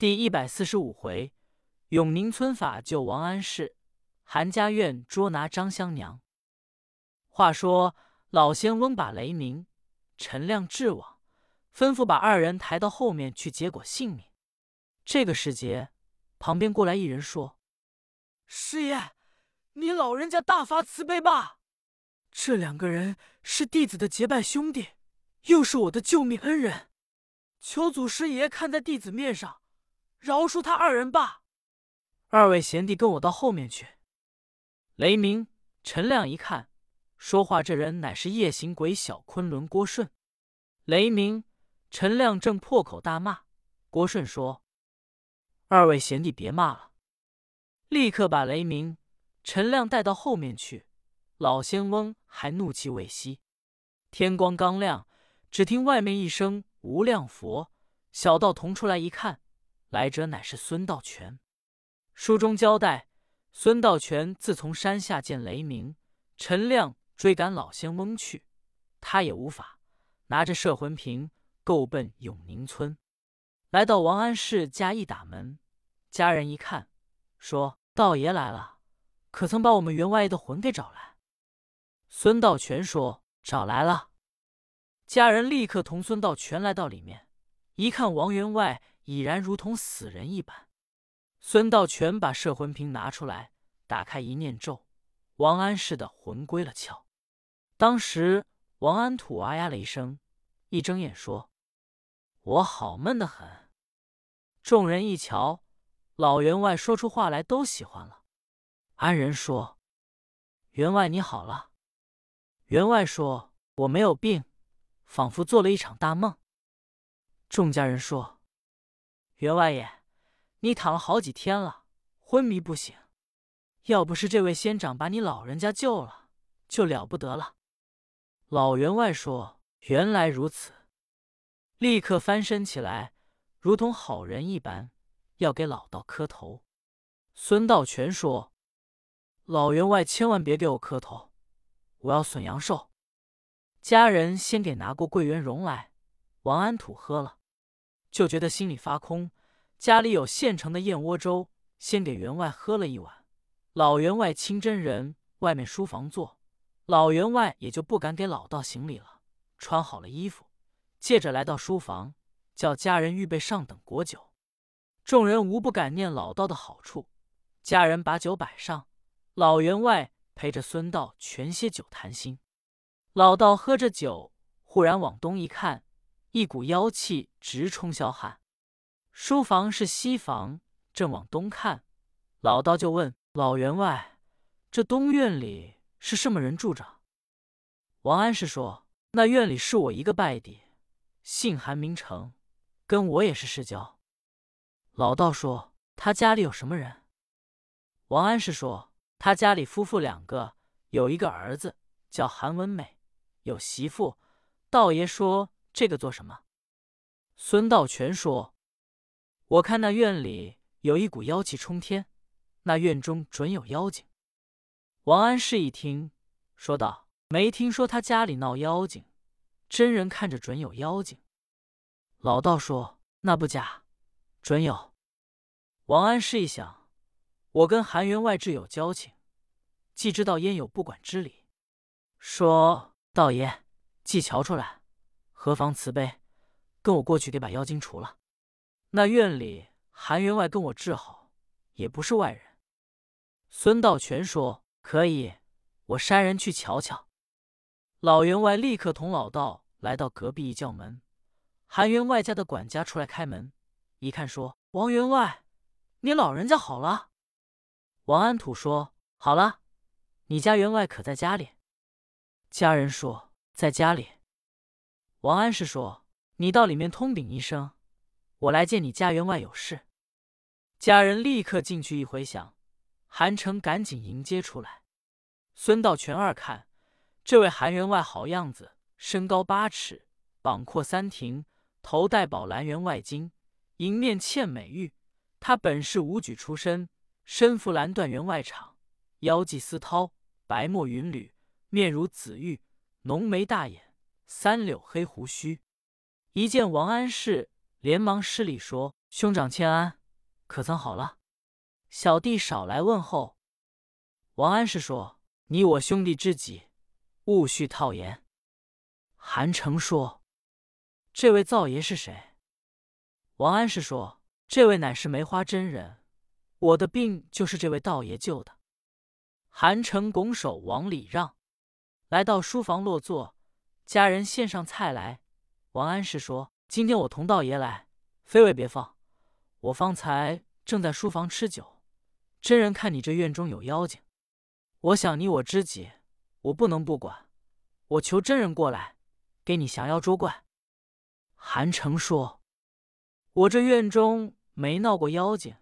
第一百四十五回，永宁村法救王安石，韩家院捉拿张香娘。话说老仙翁把雷鸣、陈亮制往，吩咐把二人抬到后面去结果性命。这个时节，旁边过来一人说：“师爷，你老人家大发慈悲吧！这两个人是弟子的结拜兄弟，又是我的救命恩人，求祖师爷看在弟子面上。”饶恕他二人吧！二位贤弟，跟我到后面去。雷鸣、陈亮一看，说话这人乃是夜行鬼小昆仑郭顺。雷鸣、陈亮正破口大骂，郭顺说：“二位贤弟别骂了！”立刻把雷鸣、陈亮带到后面去。老仙翁还怒气未息。天光刚亮，只听外面一声“无量佛”，小道童出来一看。来者乃是孙道全。书中交代，孙道全自从山下见雷鸣、陈亮追赶老仙翁去，他也无法，拿着摄魂瓶，够奔永宁村。来到王安石家一打门，家人一看，说：“道爷来了，可曾把我们员外的魂给找来？”孙道全说：“找来了。”家人立刻同孙道全来到里面，一看王员外。已然如同死人一般。孙道全把摄魂瓶拿出来，打开一念咒，王安石的魂归了窍。当时王安土啊呀了一声，一睁眼说：“我好闷得很。”众人一瞧，老员外说出话来都喜欢了。安仁说：“员外你好了。”员外说：“我没有病，仿佛做了一场大梦。”众家人说。员外爷，你躺了好几天了，昏迷不醒。要不是这位仙长把你老人家救了，就了不得了。老员外说：“原来如此。”立刻翻身起来，如同好人一般，要给老道磕头。孙道全说：“老员外千万别给我磕头，我要损阳寿。”家人先给拿过桂圆蓉来，王安土喝了。就觉得心里发空，家里有现成的燕窝粥，先给员外喝了一碗。老员外清真人，外面书房坐，老员外也就不敢给老道行礼了。穿好了衣服，借着来到书房，叫家人预备上等果酒。众人无不感念老道的好处，家人把酒摆上，老员外陪着孙道全些酒谈心。老道喝着酒，忽然往东一看。一股妖气直冲霄汉，书房是西房，正往东看，老道就问老员外：“这东院里是什么人住着？”王安石说：“那院里是我一个拜弟，姓韩名成，跟我也是世交。”老道说：“他家里有什么人？”王安石说：“他家里夫妇两个，有一个儿子叫韩文美，有媳妇。道爷说。”这个做什么？孙道全说：“我看那院里有一股妖气冲天，那院中准有妖精。”王安石一听，说道：“没听说他家里闹妖精，真人看着准有妖精。”老道说：“那不假，准有。”王安石一想：“我跟韩员外挚有交情，既知道焉有不管之理，说道爷既瞧出来。”何妨慈悲，跟我过去给把妖精除了。那院里韩员外跟我治好，也不是外人。孙道全说可以，我山人去瞧瞧。老员外立刻同老道来到隔壁一叫门，韩员外家的管家出来开门，一看说：“王员外，你老人家好了。”王安土说：“好了，你家员外可在家里？”家人说：“在家里。”王安石说：“你到里面通禀一声，我来见你家员外有事。”家人立刻进去一回想，韩城赶紧迎接出来。孙道全二看，这位韩员外好样子，身高八尺，膀阔三庭，头戴宝蓝员外巾，迎面嵌美玉。他本是武举出身，身服蓝缎员外氅，腰系丝绦，白墨云履，面如紫玉，浓眉大眼。三绺黑胡须，一见王安石，连忙施礼说：“兄长千安，可曾好了？小弟少来问候。王安石说：“你我兄弟知己，勿须套言。”韩城说：“这位灶爷是谁？”王安石说：“这位乃是梅花真人，我的病就是这位道爷救的。”韩城拱手往里让，来到书房落座。家人献上菜来。王安石说：“今天我同道爷来，非为别放。我方才正在书房吃酒，真人看你这院中有妖精，我想你我知己，我不能不管。我求真人过来，给你降妖捉怪。”韩城说：“我这院中没闹过妖精，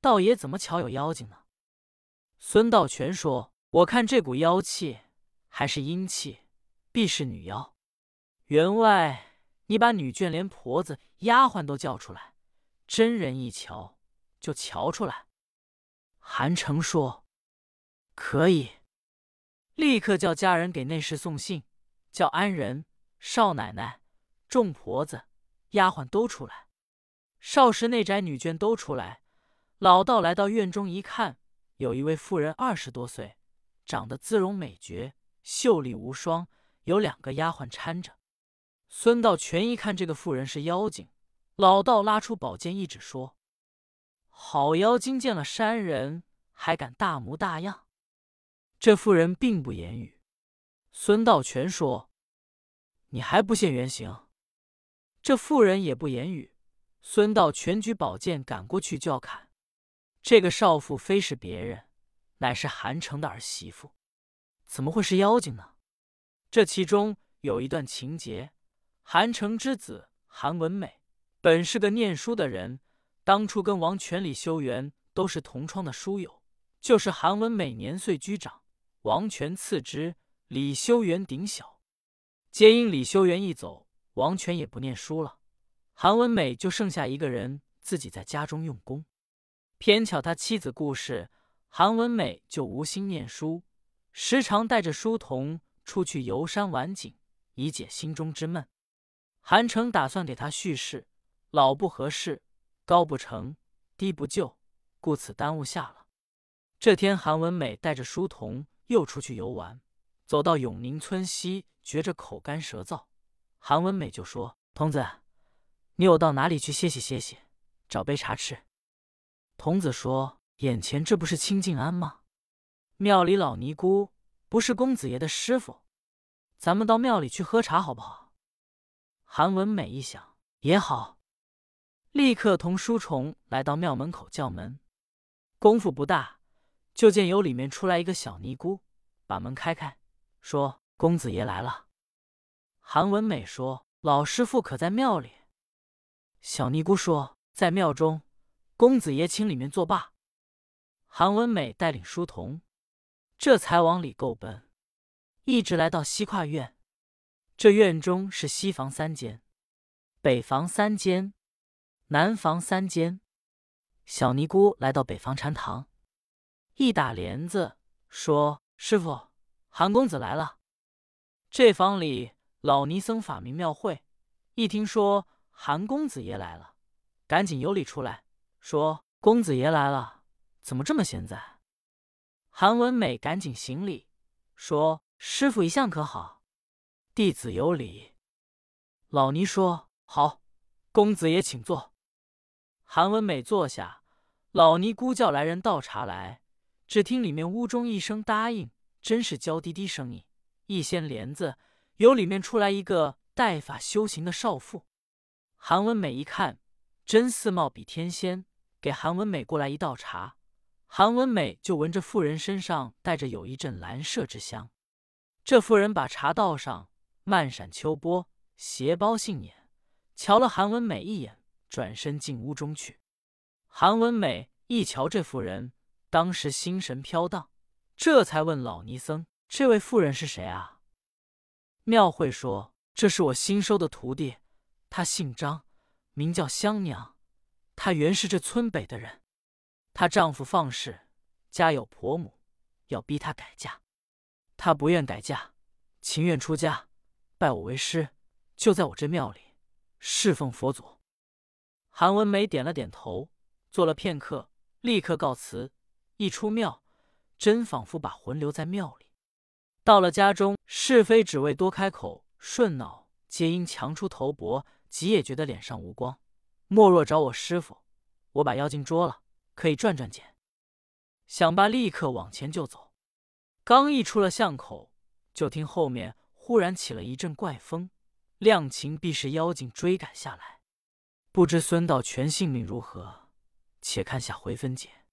道爷怎么巧有妖精呢？”孙道全说：“我看这股妖气还是阴气。”必是女妖。员外，你把女眷连婆子、丫鬟都叫出来，真人一瞧就瞧出来。韩城说：“可以。”立刻叫家人给内侍送信，叫安人、少奶奶、众婆子、丫鬟都出来。少时内宅女眷都出来。老道来到院中一看，有一位妇人二十多岁，长得姿容美绝，秀丽无双。有两个丫鬟搀着，孙道全一看这个妇人是妖精，老道拉出宝剑一指说：“好妖精见了山人，还敢大模大样？”这妇人并不言语。孙道全说：“你还不现原形？”这妇人也不言语。孙道全举宝剑赶过去就要砍。这个少妇非是别人，乃是韩城的儿媳妇，怎么会是妖精呢？这其中有一段情节：韩城之子韩文美本是个念书的人，当初跟王权、李修缘都是同窗的书友。就是韩文美年岁居长，王权次之，李修缘顶小。皆因李修缘一走，王权也不念书了，韩文美就剩下一个人自己在家中用功。偏巧他妻子故世，韩文美就无心念书，时常带着书童。出去游山玩景，以解心中之闷。韩城打算给他叙事，老不合适，高不成，低不就，故此耽误下了。这天，韩文美带着书童又出去游玩，走到永宁村西，觉着口干舌燥。韩文美就说：“童子，你有到哪里去歇息歇息，找杯茶吃？”童子说：“眼前这不是清静庵吗？庙里老尼姑。”不是公子爷的师傅，咱们到庙里去喝茶好不好？韩文美一想也好，立刻同书虫来到庙门口叫门。功夫不大，就见由里面出来一个小尼姑，把门开开，说：“公子爷来了。”韩文美说：“老师傅可在庙里？”小尼姑说：“在庙中，公子爷请里面作罢。”韩文美带领书童。这才往里够奔，一直来到西跨院。这院中是西房三间，北房三间，南房三间。小尼姑来到北房禅堂，一打帘子说：“师傅，韩公子来了。”这房里老尼僧法名庙会，一听说韩公子爷来了，赶紧有礼出来，说：“公子爷来了，怎么这么闲在？”韩文美赶紧行礼，说：“师傅一向可好？弟子有礼。”老尼说：“好，公子也请坐。”韩文美坐下，老尼姑叫来人倒茶来。只听里面屋中一声答应，真是娇滴滴声音。一掀帘子，由里面出来一个带发修行的少妇。韩文美一看，真似貌比天仙，给韩文美过来一道茶。韩文美就闻着妇人身上带着有一阵兰麝之香，这妇人把茶倒上，漫闪秋波，斜包杏眼，瞧了韩文美一眼，转身进屋中去。韩文美一瞧这妇人，当时心神飘荡，这才问老尼僧：“这位妇人是谁啊？”庙会说：“这是我新收的徒弟，她姓张，名叫香娘，她原是这村北的人。”她丈夫放肆，家有婆母，要逼她改嫁，她不愿改嫁，情愿出家，拜我为师，就在我这庙里侍奉佛祖。韩文梅点了点头，坐了片刻，立刻告辞。一出庙，真仿佛把魂留在庙里。到了家中，是非只为多开口，顺脑皆因强出头薄，急也觉得脸上无光。莫若找我师傅，我把妖精捉了，可以赚赚钱。想罢，立刻往前就走。刚一出了巷口，就听后面忽然起了一阵怪风，量情必是妖精追赶下来。不知孙道全性命如何？且看下回分解。